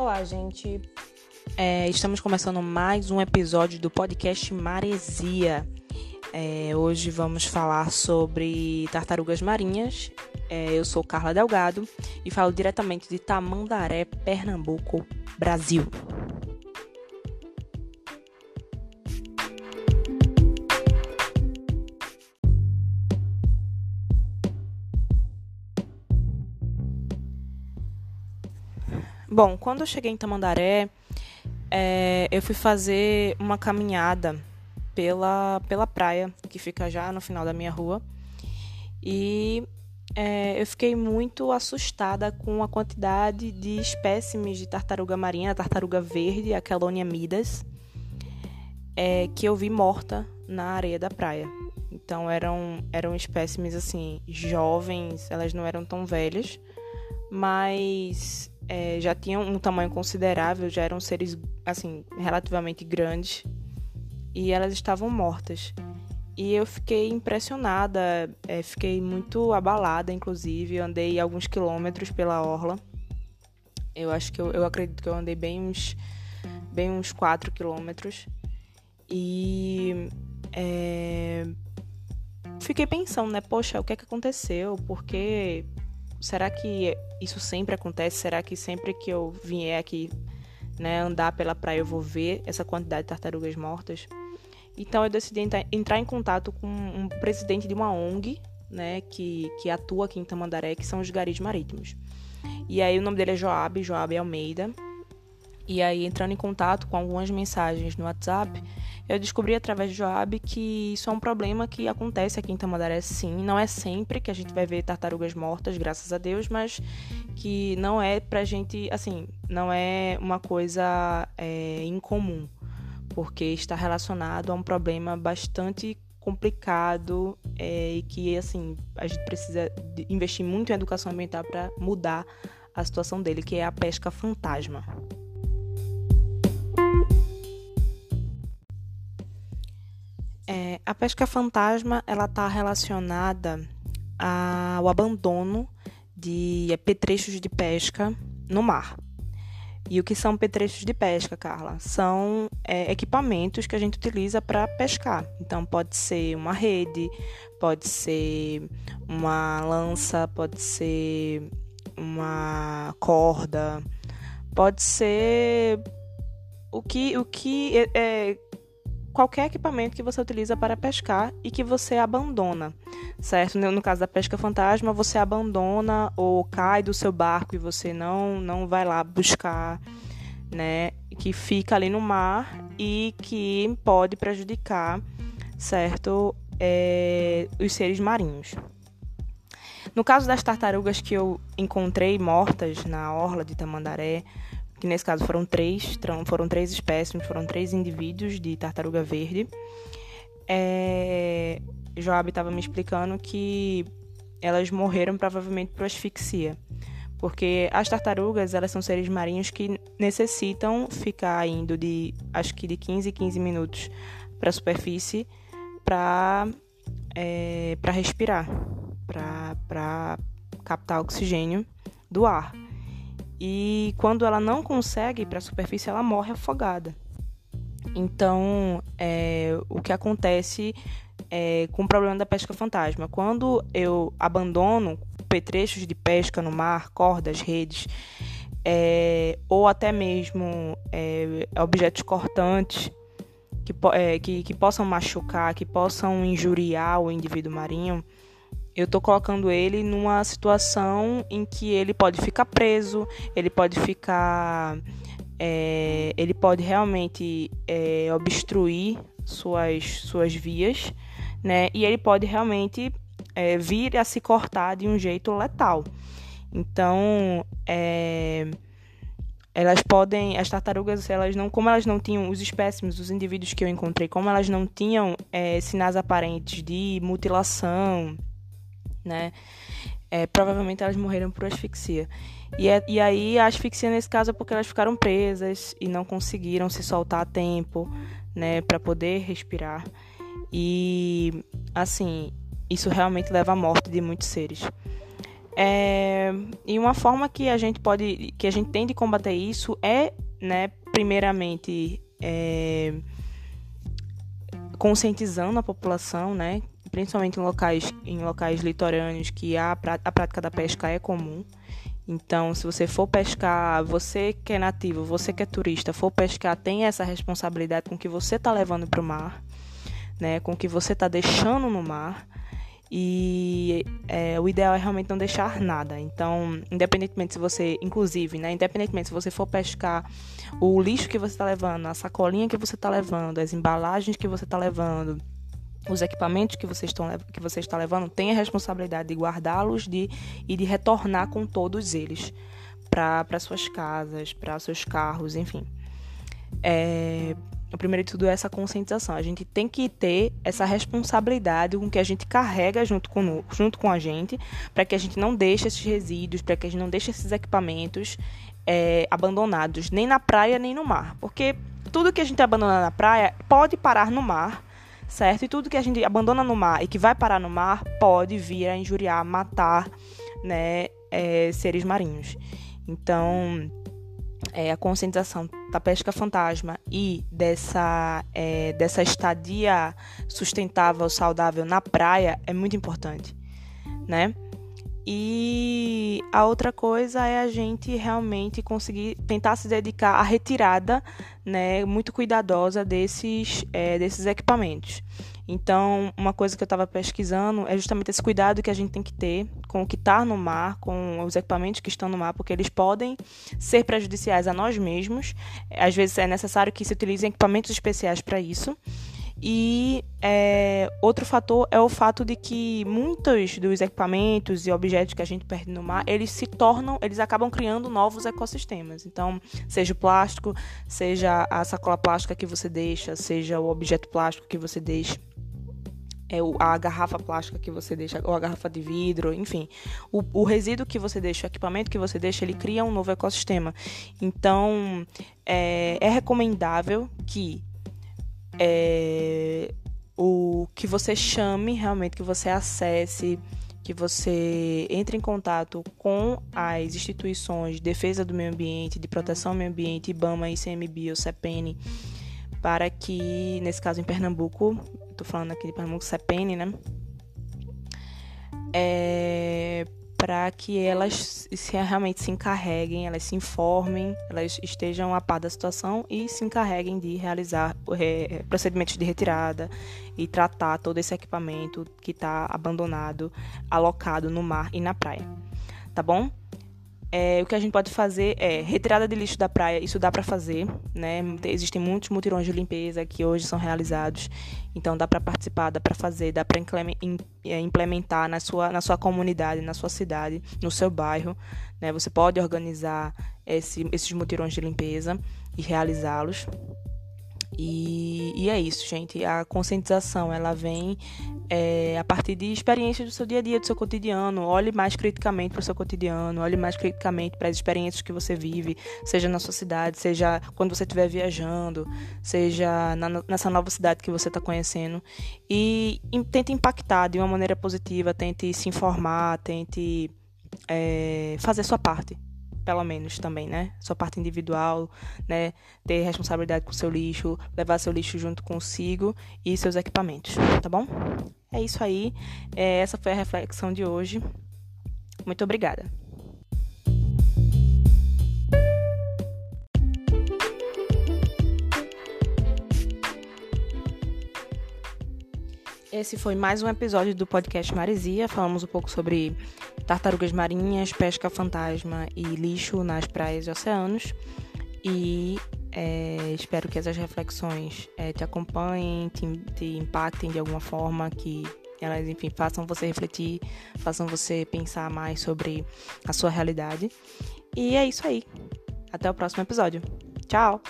Olá, gente. É, estamos começando mais um episódio do podcast Maresia. É, hoje vamos falar sobre tartarugas marinhas. É, eu sou Carla Delgado e falo diretamente de Tamandaré, Pernambuco, Brasil. Bom, quando eu cheguei em Tamandaré, é, eu fui fazer uma caminhada pela, pela praia, que fica já no final da minha rua. E é, eu fiquei muito assustada com a quantidade de espécimes de tartaruga marinha, tartaruga verde, a Chelonia midas, é, que eu vi morta na areia da praia. Então eram, eram espécimes assim, jovens, elas não eram tão velhas, mas é, já tinham um tamanho considerável, já eram seres assim relativamente grandes e elas estavam mortas. E eu fiquei impressionada, é, fiquei muito abalada, inclusive, eu andei alguns quilômetros pela orla. Eu acho que eu, eu acredito que eu andei bem uns, bem uns 4 quilômetros. E é, fiquei pensando, né? Poxa, o que é que aconteceu? Por que será que isso sempre acontece? Será que sempre que eu vier aqui né, andar pela praia eu vou ver essa quantidade de tartarugas mortas? Então eu decidi entrar em contato com um presidente de uma ONG, né, que, que atua aqui em Tamandaré, que são os garis marítimos. E aí o nome dele é Joab, Joab Almeida. E aí entrando em contato com algumas mensagens no WhatsApp, eu descobri através de Joab que isso é um problema que acontece aqui em Tamandaré, sim. Não é sempre que a gente vai ver tartarugas mortas, graças a Deus, mas que não é pra gente, assim, não é uma coisa é, incomum, porque está relacionado a um problema bastante complicado é, e que, assim, a gente precisa investir muito em educação ambiental para mudar a situação dele, que é a pesca fantasma. É, a pesca fantasma ela está relacionada ao abandono de petrechos de pesca no mar. E o que são petrechos de pesca, Carla? São é, equipamentos que a gente utiliza para pescar. Então, pode ser uma rede, pode ser uma lança, pode ser uma corda, pode ser o que, o que é, é qualquer equipamento que você utiliza para pescar e que você abandona, certo? No caso da pesca fantasma, você abandona ou cai do seu barco e você não não vai lá buscar, né? Que fica ali no mar e que pode prejudicar, certo? É, os seres marinhos. No caso das tartarugas que eu encontrei mortas na orla de Tamandaré, que nesse caso foram três, foram três espécimes, foram três indivíduos de tartaruga verde. É, Joab estava me explicando que elas morreram provavelmente por asfixia, porque as tartarugas elas são seres marinhos que necessitam ficar indo de acho que de 15 em 15 minutos para a superfície para é, para respirar, para captar oxigênio do ar. E quando ela não consegue ir para a superfície, ela morre afogada. Então, é, o que acontece é, com o problema da pesca fantasma? Quando eu abandono petrechos de pesca no mar, cordas, redes, é, ou até mesmo é, objetos cortantes que, é, que, que possam machucar, que possam injuriar o indivíduo marinho, eu estou colocando ele numa situação em que ele pode ficar preso, ele pode ficar. É, ele pode realmente é, obstruir suas, suas vias, né? E ele pode realmente é, vir a se cortar de um jeito letal. Então, elas podem, as tartarugas, elas não, como elas não tinham os espécimes, os indivíduos que eu encontrei, como elas não tinham sinais aparentes de mutilação, né? É, provavelmente elas morreram por asfixia. E, é, e aí a asfixia nesse caso é porque elas ficaram presas e não conseguiram se soltar a tempo, né, para poder respirar. E assim, isso realmente leva à morte de muitos seres. É, e uma forma que a gente pode, que a gente tem de combater isso é, né, primeiramente, é, conscientizando a população, né, principalmente em locais, em locais litorâneos que a, a prática da pesca é comum. Então, se você for pescar, você que é nativo, você que é turista, for pescar, tem essa responsabilidade com o que você está levando para o mar, né, com o que você está deixando no mar. E é, o ideal é realmente não deixar nada. Então, independentemente se você, inclusive, né, independentemente se você for pescar o lixo que você está levando, a sacolinha que você está levando, as embalagens que você está levando, os equipamentos que você, estão, que você está levando, tem a responsabilidade de guardá-los de, e de retornar com todos eles para suas casas, para seus carros, enfim. É, o primeiro de tudo é essa conscientização. A gente tem que ter essa responsabilidade com que a gente carrega junto com, junto com a gente, para que a gente não deixe esses resíduos, para que a gente não deixe esses equipamentos é, abandonados, nem na praia, nem no mar. Porque tudo que a gente abandona na praia pode parar no mar, certo? E tudo que a gente abandona no mar e que vai parar no mar pode vir a injuriar, matar né, é, seres marinhos. Então é, a conscientização da pesca fantasma e dessa, é, dessa estadia sustentável, saudável na praia é muito importante, né? E a outra coisa é a gente realmente conseguir tentar se dedicar à retirada, né, muito cuidadosa desses, é, desses equipamentos. Então, uma coisa que eu estava pesquisando é justamente esse cuidado que a gente tem que ter com o que está no mar, com os equipamentos que estão no mar, porque eles podem ser prejudiciais a nós mesmos. Às vezes é necessário que se utilizem equipamentos especiais para isso. E é, outro fator é o fato de que muitos dos equipamentos e objetos que a gente perde no mar, eles se tornam, eles acabam criando novos ecossistemas. Então, seja o plástico, seja a sacola plástica que você deixa, seja o objeto plástico que você deixa é a garrafa plástica que você deixa, ou a garrafa de vidro, enfim. O, o, resíduo que você deixa, o equipamento que você deixa, ele cria um novo ecossistema. Então, é, é recomendável que é, o que você chame realmente, que você acesse, que você entre em contato com as instituições de defesa do meio ambiente, de proteção ao meio ambiente, IBAMA, ICMBio, CEPEN, para que, nesse caso em Pernambuco, tô falando aqui de Pernambuco, CEPEN, né? É, para que elas se, realmente se encarreguem, elas se informem, elas estejam a par da situação e se encarreguem de realizar é, procedimentos de retirada e tratar todo esse equipamento que está abandonado, alocado no mar e na praia. Tá bom? É, o que a gente pode fazer é retirada de lixo da praia, isso dá para fazer, né? Existem muitos mutirões de limpeza que hoje são realizados, então dá para participar, dá para fazer, dá para é, implementar na sua, na sua comunidade, na sua cidade, no seu bairro, né? Você pode organizar esse, esses mutirões de limpeza e realizá-los. E, e, é isso, gente. A conscientização ela vem é, a partir de experiências do seu dia a dia, do seu cotidiano. Olhe mais criticamente para o seu cotidiano, olhe mais criticamente para as experiências que você vive, seja na sua cidade, seja quando você estiver viajando, seja na, nessa nova cidade que você está conhecendo. E, e tente impactar de uma maneira positiva, tente se informar, tente é, fazer a sua parte pelo menos também, né? Sua parte individual, né? Ter responsabilidade com seu lixo, levar seu lixo junto consigo e seus equipamentos, tá bom? É isso aí. É, essa foi a reflexão de hoje. Muito obrigada. Esse foi mais um episódio do podcast Maresia. Falamos um pouco sobre tartarugas marinhas, pesca fantasma e lixo nas praias e oceanos. E é, espero que essas reflexões é, te acompanhem, te, te impactem de alguma forma, que elas, enfim, façam você refletir, façam você pensar mais sobre a sua realidade. E é isso aí. Até o próximo episódio. Tchau!